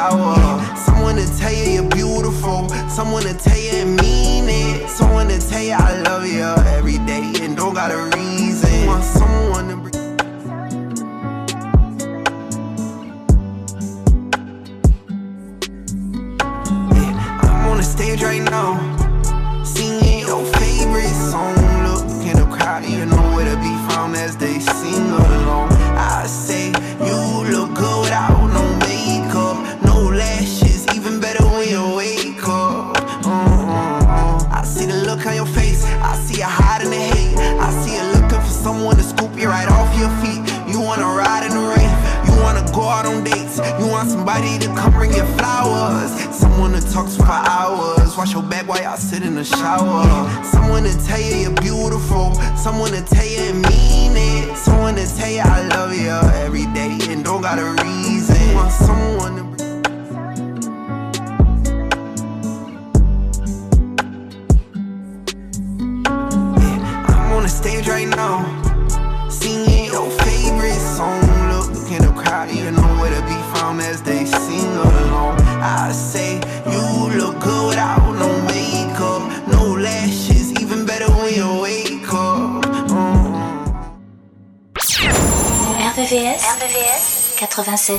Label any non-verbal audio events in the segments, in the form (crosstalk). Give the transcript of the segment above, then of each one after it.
sit Someone to tell you you're beautiful. Someone to tell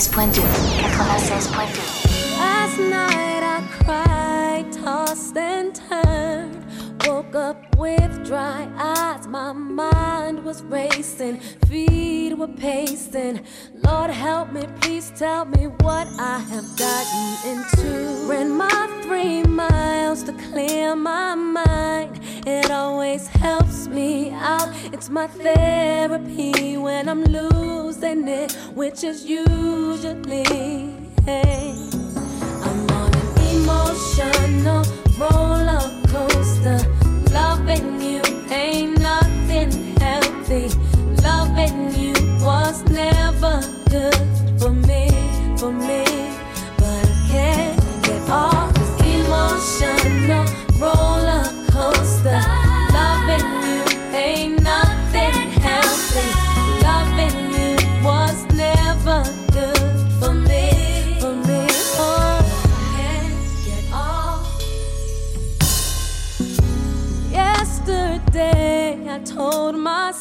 96.2. 96.2. Last night I cried, tossed and turned. Woke up with dry eyes, my mind was racing, feet were pacing. Lord help me, please tell me what I have gotten into. Ran my three miles to clear my mind. It always helps me out. It's my therapy when I'm losing it, which is usually. Hey. I'm on an emotional roller coaster. Loving you ain't nothing healthy. Loving you was never good for me, for me. But I can't get off this emotional roller coaster. Loving you ain't nothing healthy. Loving you was never good for me, for me. Oh, I can't get off. Yesterday, I told myself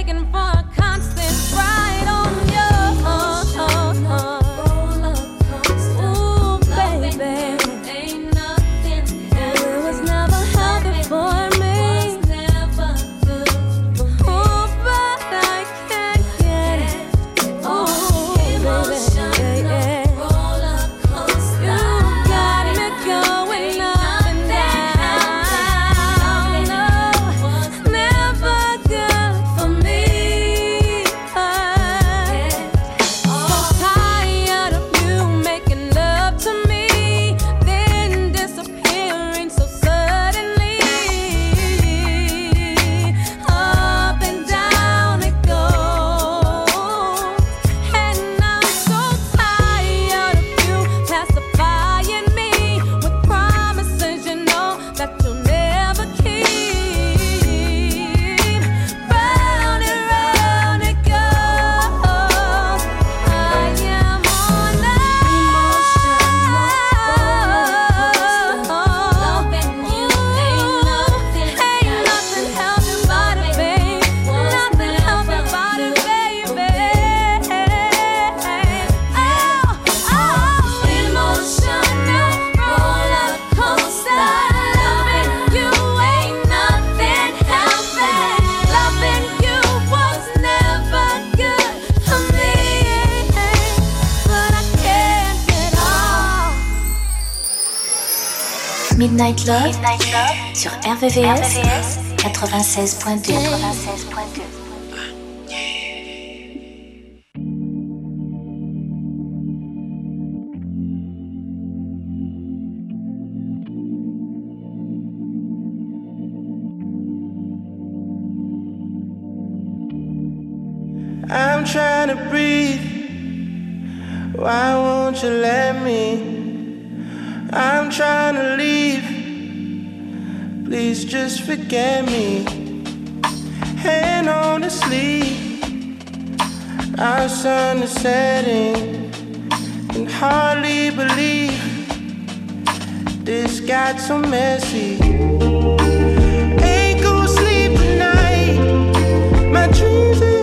Midnight Love, sur RVVS, 96.2. 96 me. The sleeve. Our sun is setting. Can hardly believe this got so messy. Ain't gonna sleep tonight. My dreams.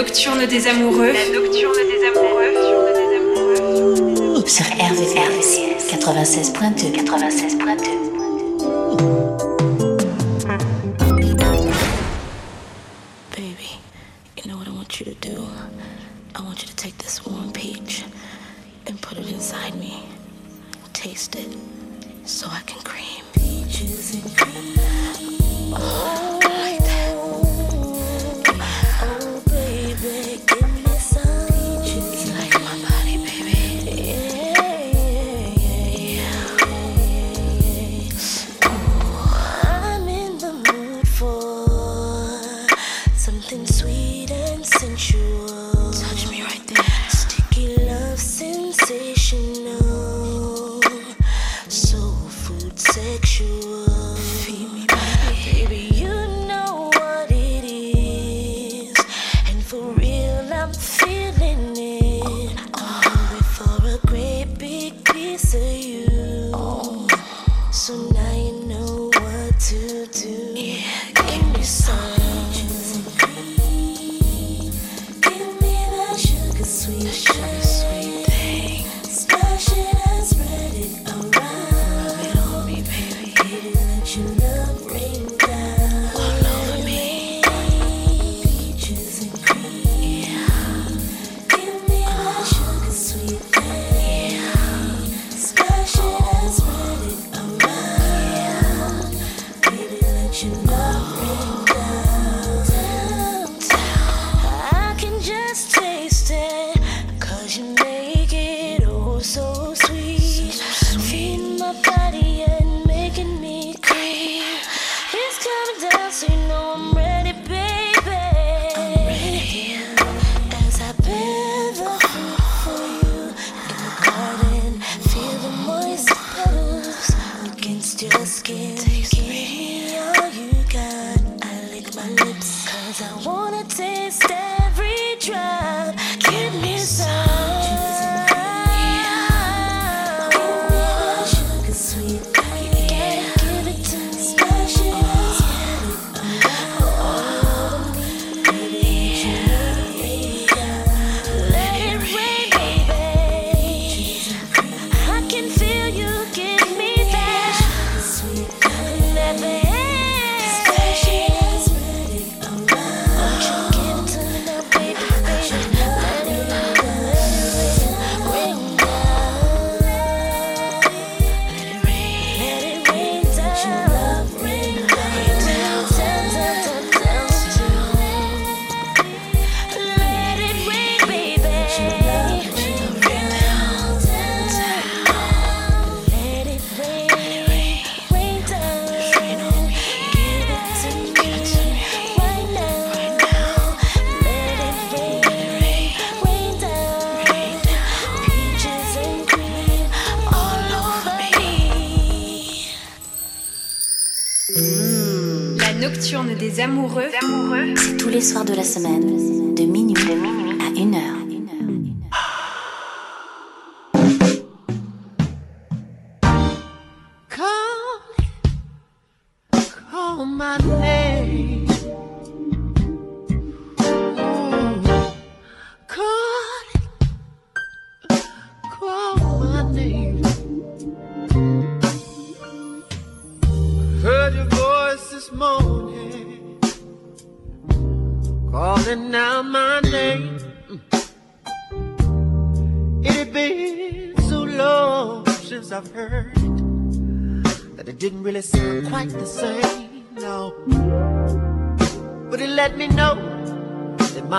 nocturne des amoureux. Nocturne des amoureux. Sur RVRVCS 96.2 96.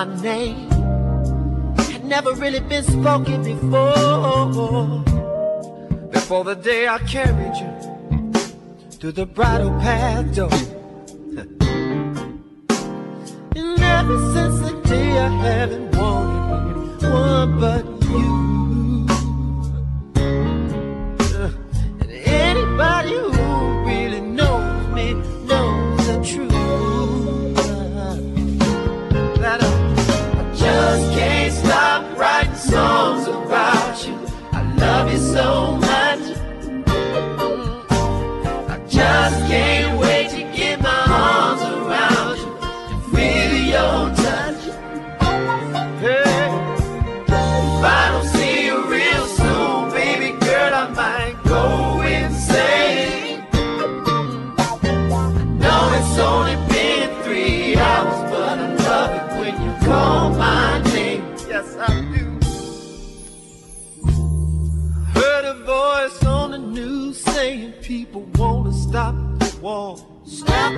my name had never really been spoken before. Before the day I carried you through the bridal path door. (laughs) and ever since the day I haven't wanted one but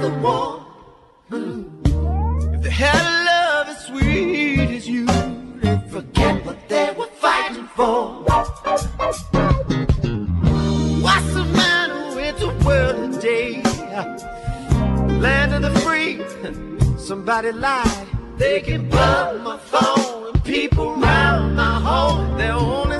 the wall. If they had a love as sweet as you, they'd forget what they were fighting for. What's the matter with the world today? Land of the free, (laughs) somebody lied. They can plug my phone and people round my home. They're only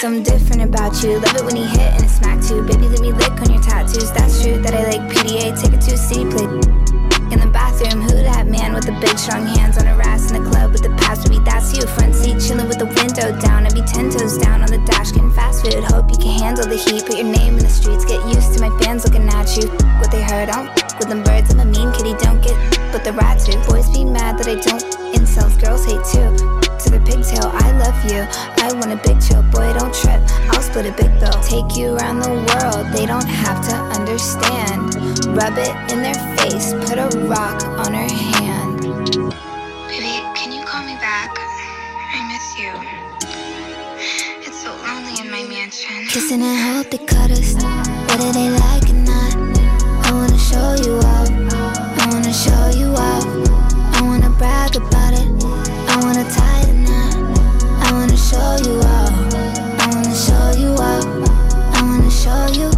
Something different about you. Love it when he hit and it smacked too. Baby, let me lick on your tattoos. That's true that I like PDA. Take it to a city play. In the bathroom, who that man with the big strong hands on a ass in the club with the past would be that's you. Front seat chilling with the window down. I'd be ten toes down on the dash getting fast food. Hope you can handle the heat. Put your name in the streets. Get used to my fans looking at you. What they heard, I don't with them birds. I'm a mean kitty, don't get but the rats too. Boys be mad that I don't. Incels, girls hate too to the pigtail, I love you. I want a big chill, boy, don't trip. I'll split a big bill. Take you around the world, they don't have to understand. Rub it in their face, put a rock on her hand. Baby, can you call me back? I miss you. It's so lonely in my mansion. Kissing and hold the cutters, whether they like or not. I wanna show you off. I wanna show you off. I wanna brag about it. I wanna tie show you off, I wanna show you off. I wanna show you,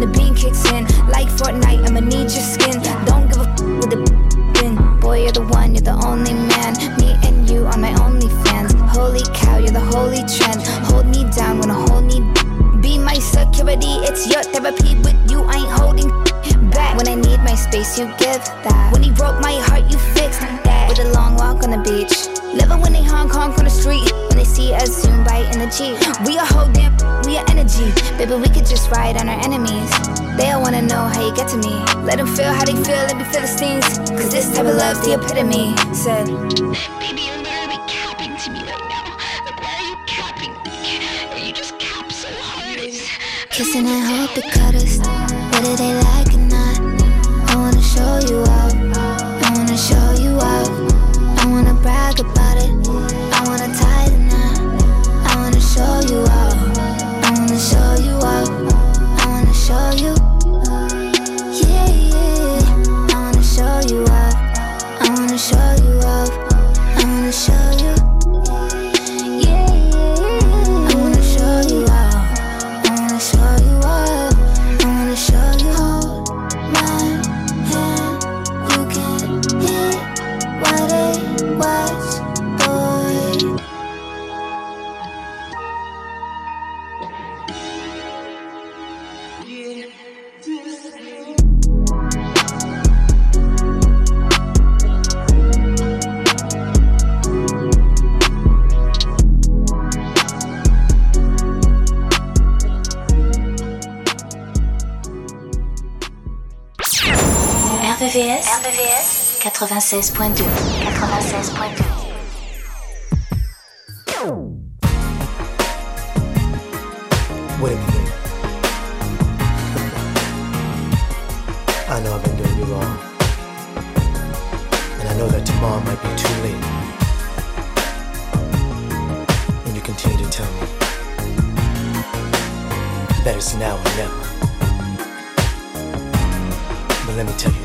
the bean kicks in. Like Fortnite, I'ma need your skin. Don't give a f- with the bin. Boy, you're the one, you're the only man. Me and you are my only fans. Holy cow, you're the holy trend. Hold me down when I hold me be my security. It's your therapy, but you I ain't holding back. When I need my space, you give that. When he broke my heart, you fixed that. With a long walk on the beach. Living when they honk honk on the street. See us zoom by in the Jeep. We are whole damn, we are energy. Baby, we could just ride on our enemies. They all wanna know how you get to me. Let them feel how they feel, let me feel the stings. Cause this type of love's the epitome. Said, Baby, you're literally capping to me right now. Like, why are you capping? You just cap so hard. Kissing and hope they cut us, whether they like or not. I wanna show you off, I wanna show you off. I wanna brag about it, show you off, I wanna show you off. I wanna show you, 96.2 96.2 Wait a minute. I know I've been doing you wrong. And I know that tomorrow might be too late. And you continue to tell me that it's now or never. But let me tell you. You,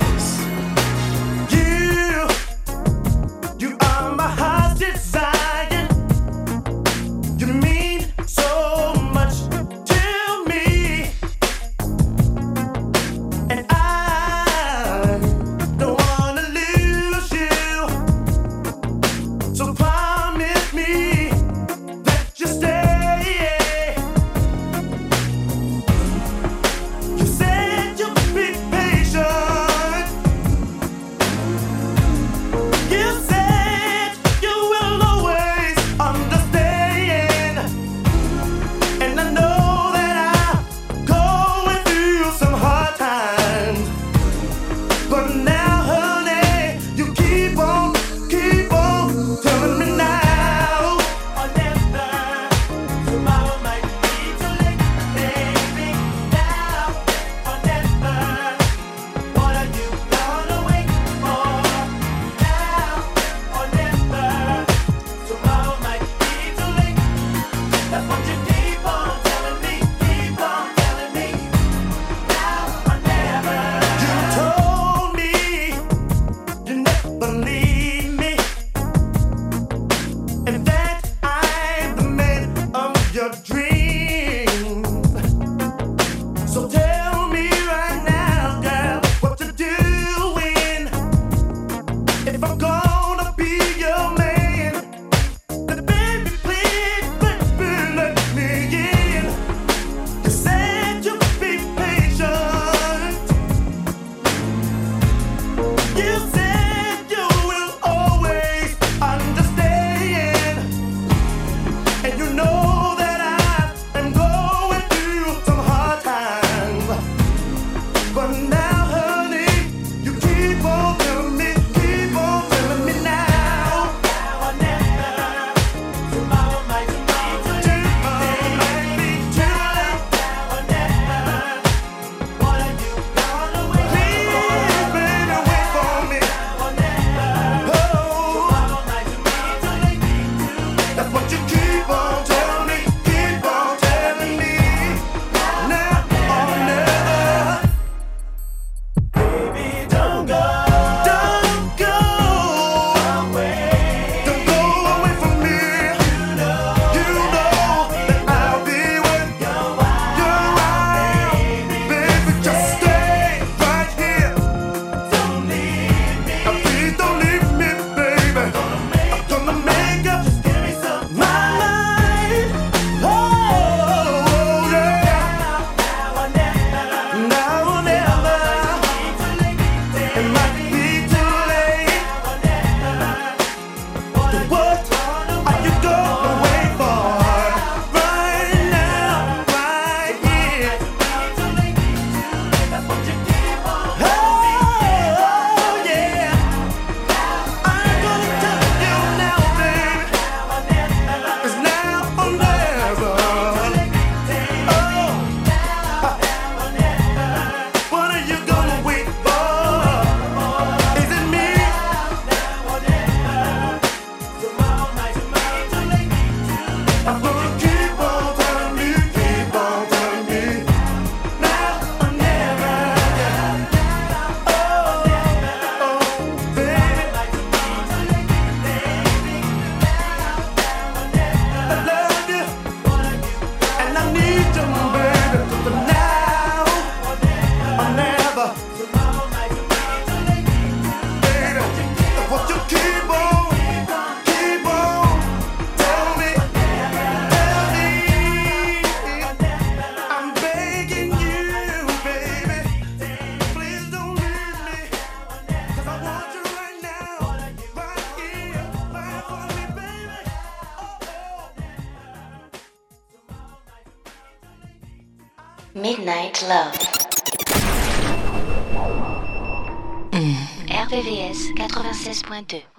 82.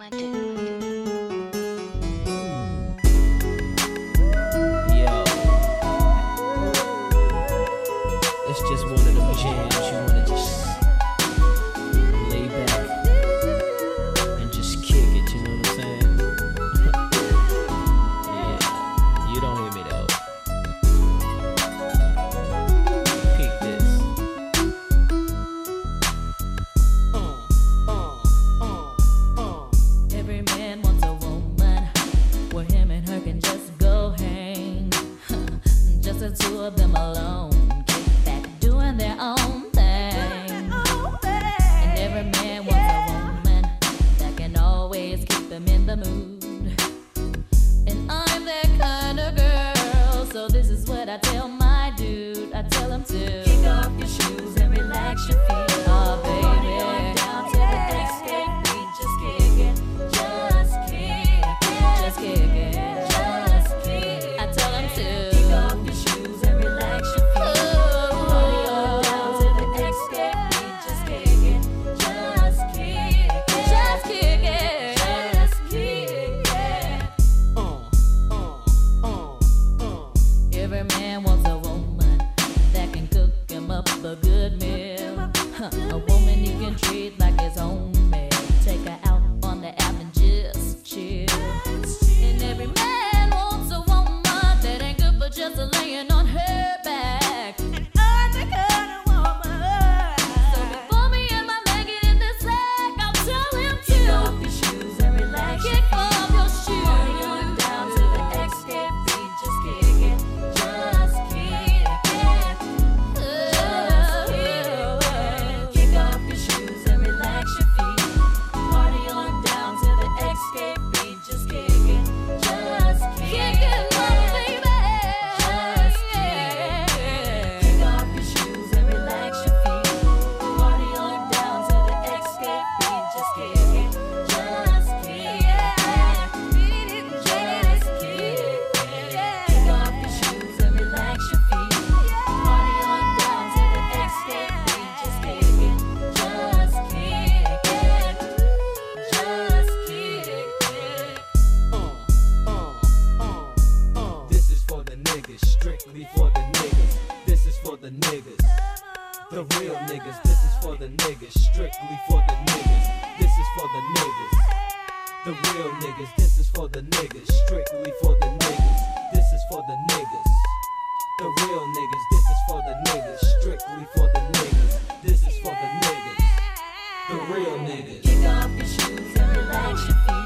niggas. This is for the niggas, strictly for the niggas. This is for the niggas. The real niggas, this is for the niggas, strictly for the niggas. This is for the niggas. The real niggas. Kick off your shoes and relax your feet.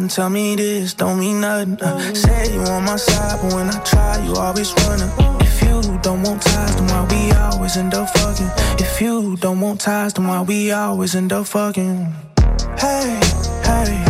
and tell me this don't mean nothing. Uh, say you on my side, but when I try, you always running. If you don't want ties, then why we always end up fucking? If you don't want ties, then why we always end up fucking? Hey, hey.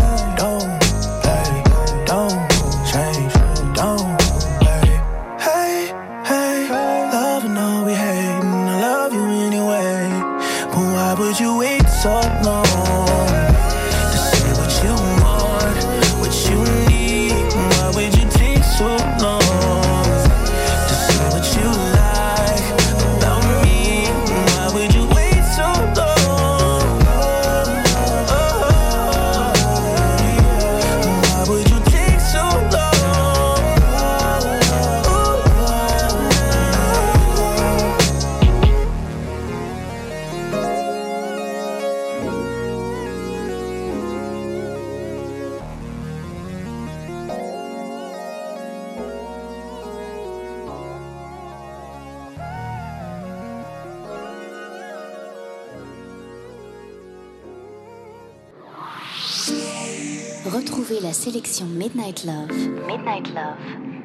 Midnight Love, Midnight Love,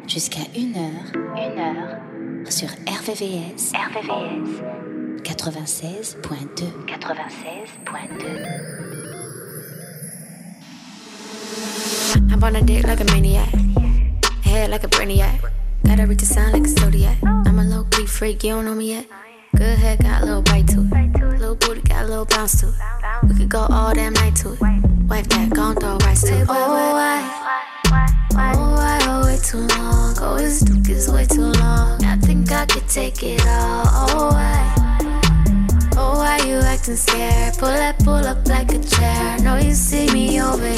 jusqu'à 1h, 1h, sur RVVS, RVVS, 96.2, 96.2. I'm on a dick like a maniac, head like a brainiac. Gotta read the sign like a zodiac. I'm a low key freak, you don't know me yet. Good head got a little bite to it. Little booty got a little bounce to it. We could go all damn night to it. Wipe that, gon' throw rice to it. Oh, why? Oh, why? Oh, too long. Is way too long. I think I could take it all. Oh, why? Oh, why you acting scared? Pull that pull up like a chair. You see me over here.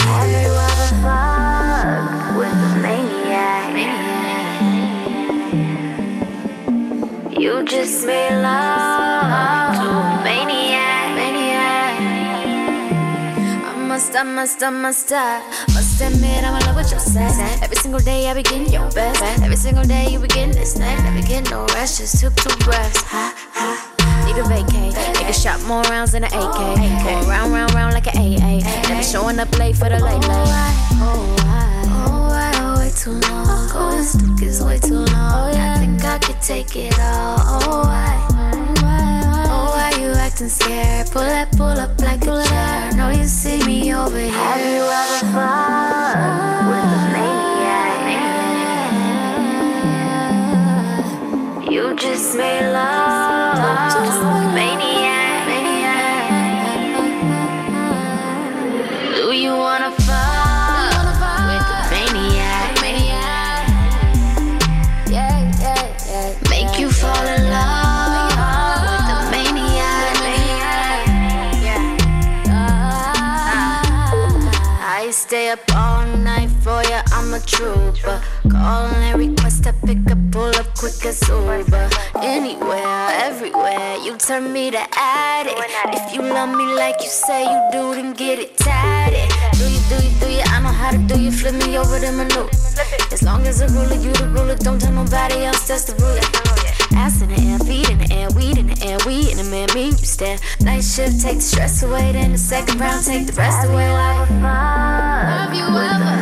Fucked with a maniac? You just made love must, I must, I must, I must admit I'm in love with your sex. Every single day I be getting your best. Every single day you be getting this neck. Never get no rest, just took two breaths. Ha, ha. Need a vacate. Nigga shot more rounds than an AK. Going round, round, round like an AA. Never showing up late for the late late. Oh, why? Oh, why? Oh, way too long. Oh, this dick is way too long. I think I could take it all. Oh, why? Acting scared? Pull that pull up like a chair. No, you see me over here. Have you ever fucked with a maniac? You just made love to a maniac. maniac. Up all night for ya, I'm a trooper. Call and request I pick up, pull up quick as Uber. Anywhere, everywhere, you turn me to addict. If you love me like you say you do, then get it tatted. Do you, do you, do you? I know how to do you. Flip me over the maneuver. As long as a ruler, you the ruler. Don't tell nobody else, that's the ruler. Ass in the air, feet in the air, weed in the air, we in the man, me, you stare. Night shift, take the stress away, then the second round, take the rest away. Like Have you ever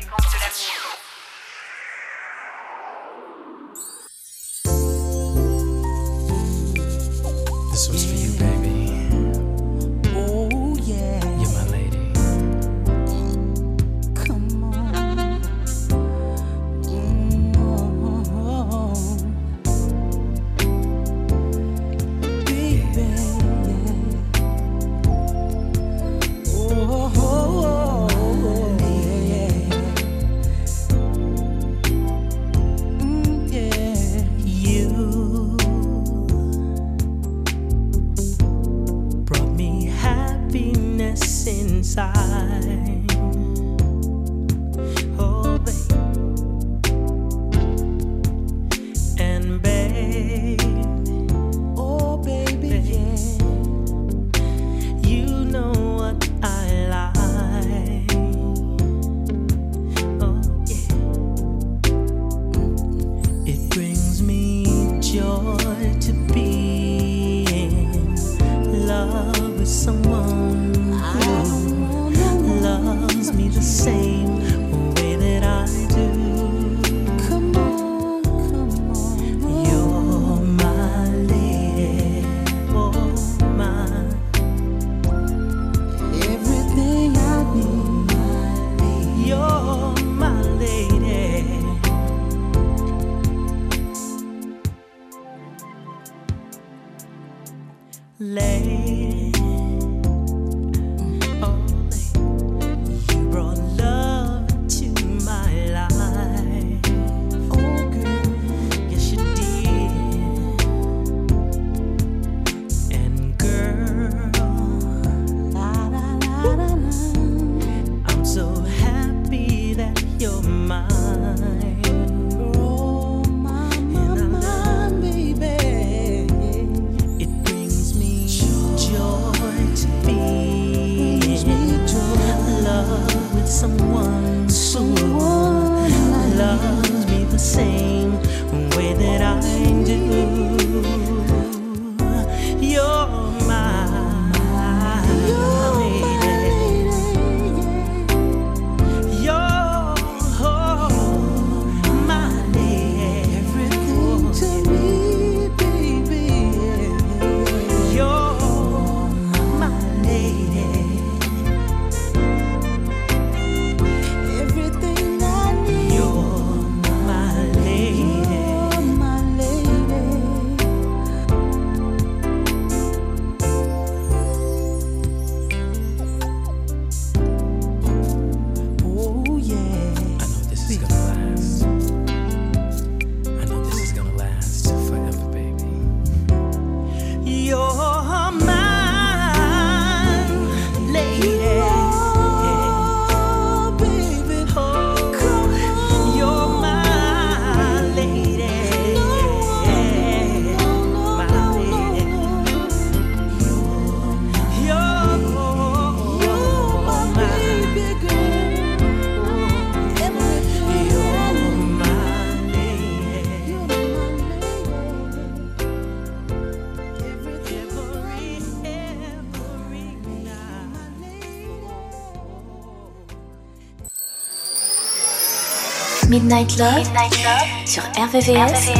Midnight Love, sur RVVS,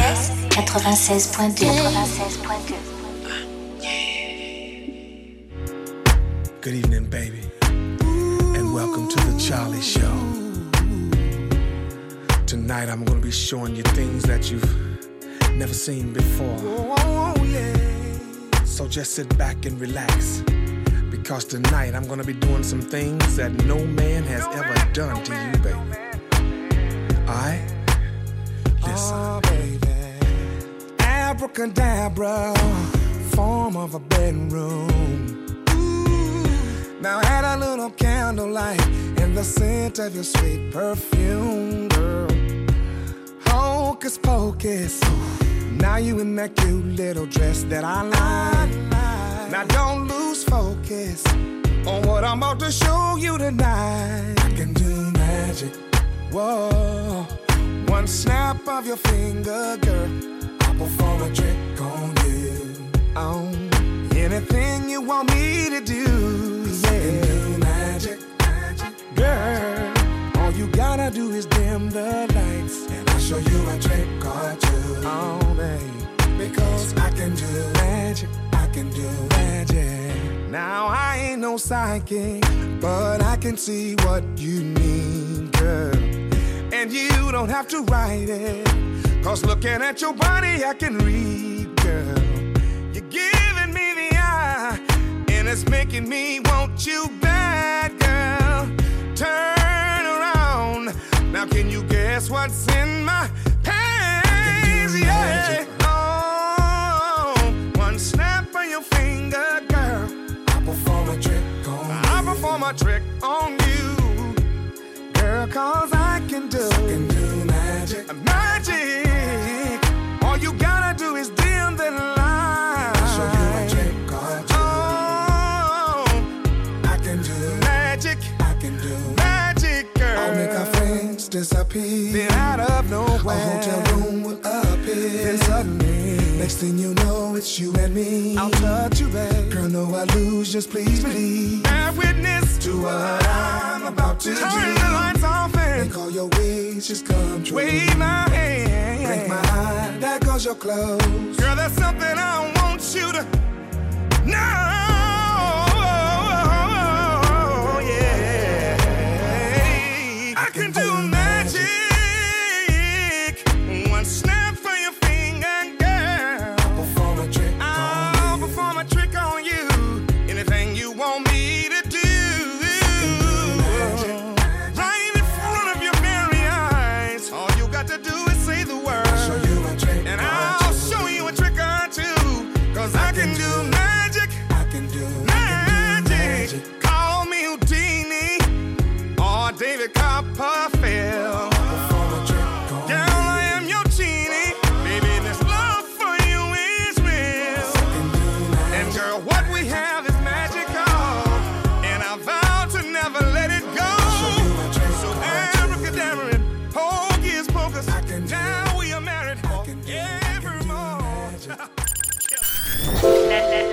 96.2. Good evening, baby, and welcome to the Charlie Show. Tonight, I'm gonna be showing you things that you've never seen before. So just sit back and relax, because tonight I'm gonna be doing some things that no man has ever done to you, baby. Abracadabra, form of a bedroom. Now add a little candlelight in the scent of your sweet perfume, girl. Hocus pocus. Now you in that cute little dress that I like. Now don't lose focus on what I'm about to show you tonight. I can do magic. Whoa. One snap of your finger, girl. I'll perform a trick on you. Oh, anything you want me to do, yeah. magic, magic, girl. All you gotta do is dim the lights, and I'll show you a trick or two. Oh, babe, because I can do magic, I can do magic. Now I ain't no psychic, but I can see what you mean, girl. And you don't have to write it. Cause looking at your body, I can read, girl. You're giving me the eye, and it's making me want you bad, girl. Turn around. Now, can you guess what's in my pants? Yeah. Oh, one snap of your finger, girl. I perform a trick on you. I perform a trick on you, girl, cause I can do, I can do magic. Magic. The show you a trick or two. Oh, I can do magic. I can do magic, girl. I'll make our friends disappear. Then out of nowhere, a hotel room will appear. Then suddenly, next thing you know, it's you and me. I'll touch you, babe. No, I lose. Just please believe. Bear witness to what I'm about to Turn do. the lights off and make all your wishes come true. Wave my hand. Blink my eye. There goes your clothes. Girl, that's something I want you to know.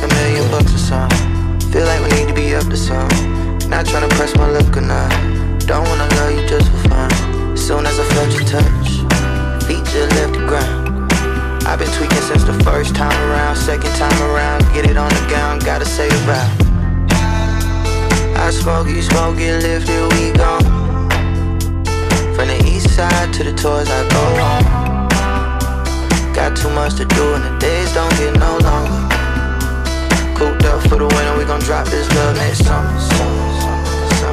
like a million bucks or something. Feel like we need to be up to something. Not tryna press my luck or not. Don't wanna love you just for fun. Soon as I felt your touch, feet just left the ground. I've been tweaking since the first time around. Second time around, get it on the gown, gotta say right. I smoke, you smoke, get lifted, we gone. From the east side to the tours, I go home. Got too much to do and the days don't get no longer. Cooped up for the winter, we gon' drop this love next summer.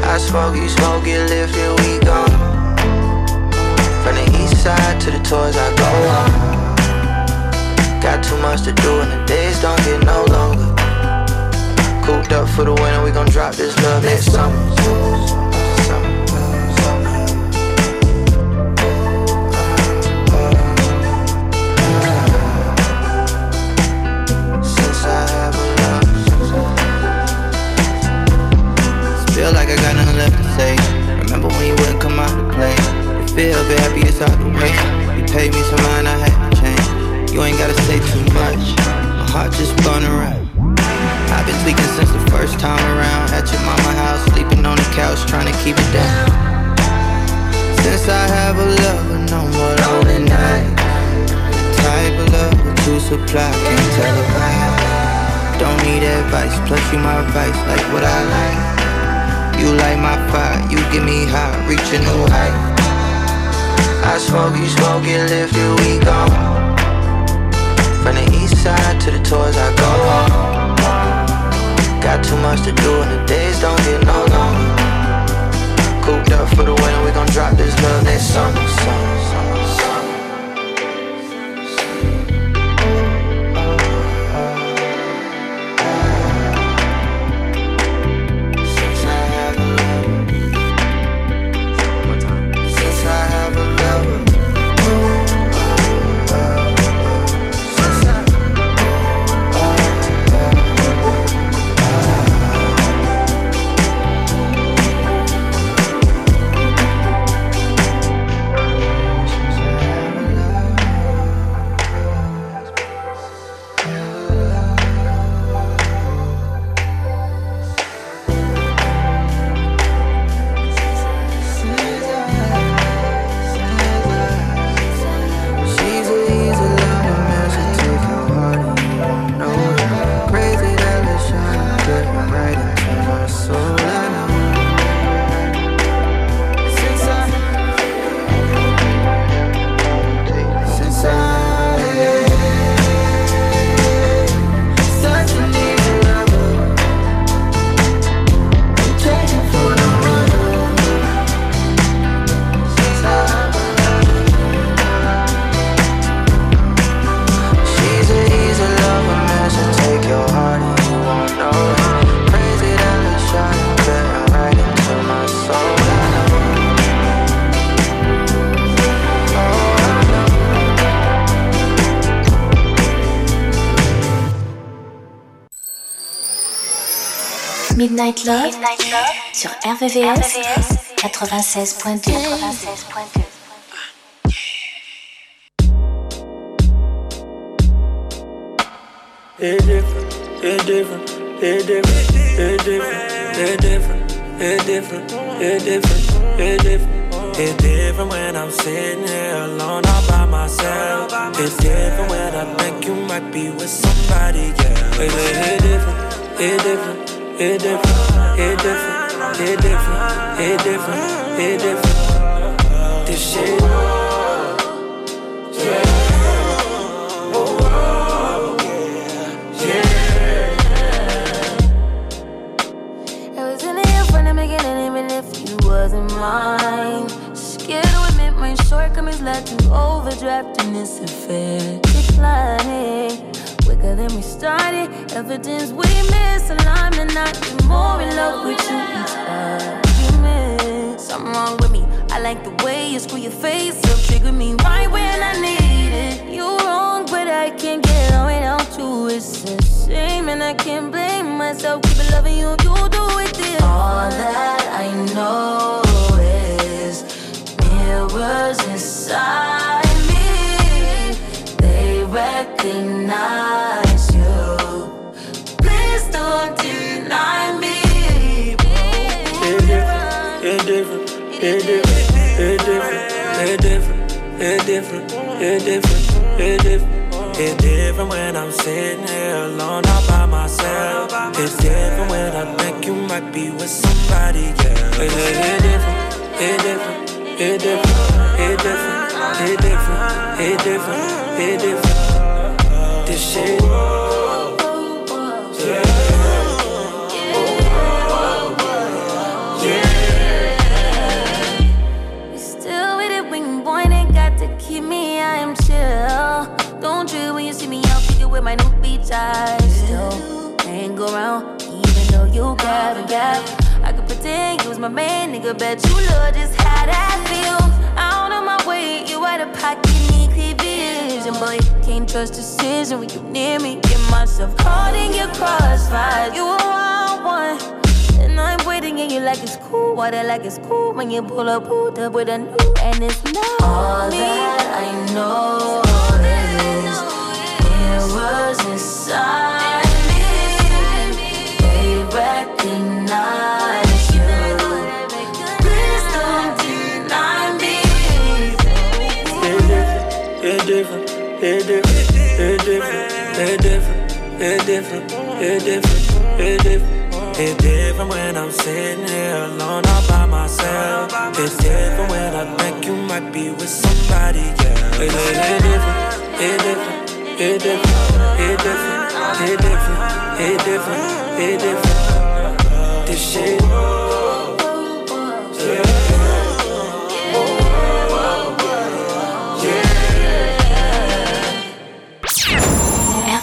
I smoke, you smoke, get lifted, we gone. From the east side to the tours, I go home. Got too much to do and the days don't get no longer. Cooped up for the winter, we gon' drop this love next summer. Feel happy it's out the way. You paid me some mind, I had to change. You ain't gotta say too much. My heart just blown around. I've been tweaking since the first time around. At your mama house, sleeping on the couch, trying to keep it down. Since I have a lover, no more lonely night. Type of love to supply, can't tell a lie. Don't need advice, plus you my vice, like what I like. You light my fire, you get me high, reach a new height. I smoke, you smoke, get lifted, we gone. From the east side to the tours, I go. Got too much to do and the days don't get no longer. Cooped up for the winter, we gon' drop this love Midnight Love, sur RVVS, 96.2. 96.2. It different, it different, it different, it different, it different, it different, it different, it different. It's different when I'm sitting here alone all by myself. It's different when I think you might be with somebody, yeah. It, it different, it different, it different, it different, it different, it different, it different. This shit. Yeah. Wasn't mine. Scared to admit my shortcomings led to overdraft in this affair. Declining quicker than we started. Evidence we misalignment, not be more in love with you each argument. Something wrong with me. I like the way you screw your face up, trigger me right when I need it. You wrong, but I can't get on without you. It's a shame, and I can't blame myself. Keep loving you, you do it this. All that I know is mirrors inside recognize you. Please don't deny me. It different, it different, it different, it different, it different, it different, it different, it different. It's different when I'm sitting here alone all by myself. It's different when I think you might be with somebody, yeah. It, it, it different, it different, it different, it different, it different, it different, it. You you keep me, I am chill. Don't trip when you see me out with my new beach eyes. Still hang around, even though you grab and gap. I could pretend you was my man, nigga. Bet you love just how that feels. Out of my way, you out of pocket, vision. Boy, can't trust decision when you near me. Get myself caught in your crossfire. You a wild one. And I'm waiting and you like it's cool. Water like it's cool when you pull up, pulled up with a new and it's not all me. that I know is mirrors inside me. They recognize you. Please don't deny me. It different, it different, it different, it different, it different, it different, it different. It's different when I'm sitting here alone all by myself. It's different when I think you might be with somebody, yeah. It, it, it different, it different, it different, it different, it different, it different, it different. This shit.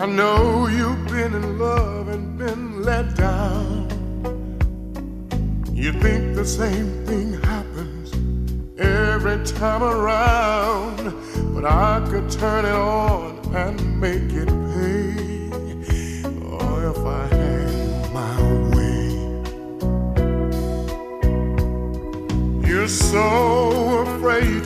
I know you've been in love and been let down. You think the same thing happens every time around. But I could turn it on and make it pay. Oh, if I had my way. You're so afraid,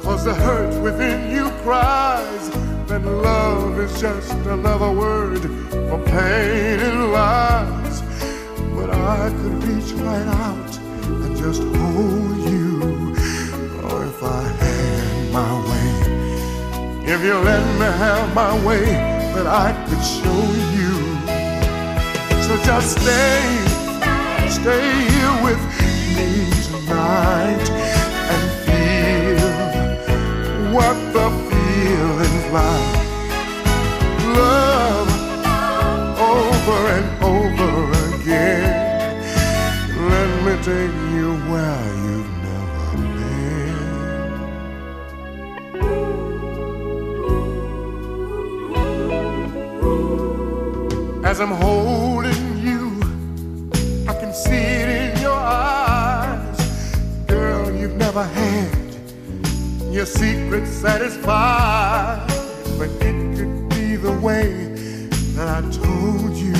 cause the hurt within you cries that love is just another word for pain and lies. But I could reach right out and just hold you. Oh, if I had my way. If you let me have my way, that I could show you. So just stay, stay here with me tonight and feel what the feeling's like. Love over and over again. Let me take you where you've never been. As I'm holding you, I can see it in your eyes. Girl, you've never had your secret satisfied. But it could be the way that I told you.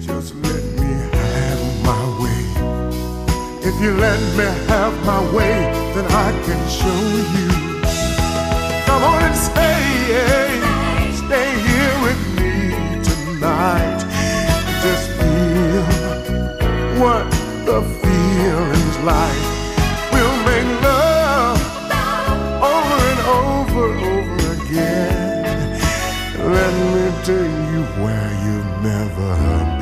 Just let me have my way. If you let me have my way, then I can show you. Come on and stay, stay here with me tonight. Just feel what the feeling's like. We'll make love over and over, over again. Take you where you've never been.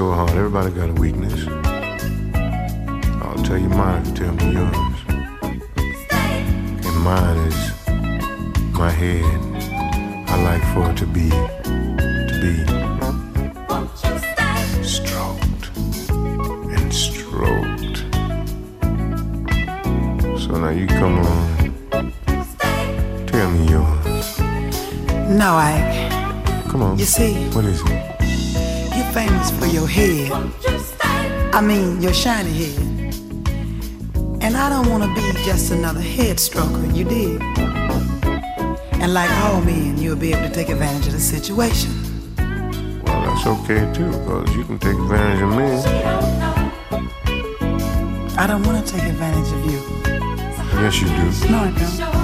So hard. Everybody got a weakness. Shiny head. And I don't want to be just another head stroker, you did. And like all men, you'll be able to take advantage of the situation. Well, that's okay too, because you can take advantage of me. I don't want to take advantage of you. Yes, you do. No, I don't.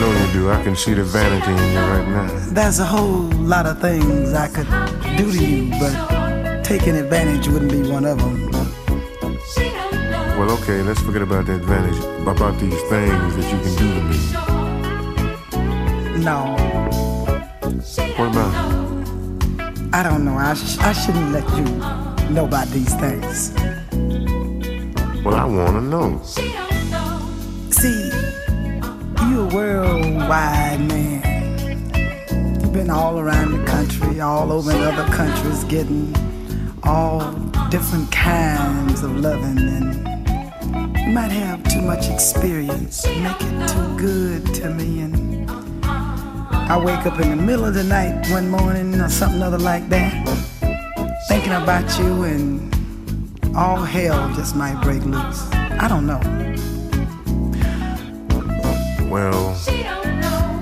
Know you do. I can see the vanity in you right now. There's a whole lot of things I could do to you, but taking advantage wouldn't be one of them. Well, okay, let's forget about the advantage, about these things that you can do to me. No, What about? I don't know. I, sh- I shouldn't let you know about these things. Well, I want to know. See, you're a worldwide man. You've been all around the country, all over in other countries, getting all different kinds of loving, and you might have too much experience, make it too good to me, and I wake up in the middle of the night one morning or something other like that, thinking about you, and all hell just might break loose. I don't know. Well,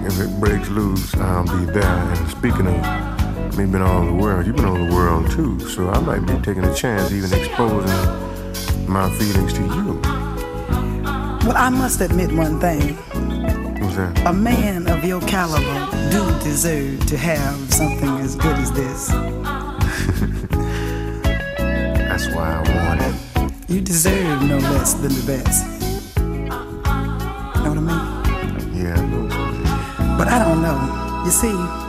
if it breaks loose, I'll be there. And speaking of me being all over the world, you've been all over the world too. So I might be taking a chance, even exposing my feelings to you. Well, I must admit one thing. What's that? A man of your caliber do deserve to have something as good as this. (laughs) That's why I want it. You deserve no less than the best. Know what I mean? Yeah, I know. But I don't know. You see,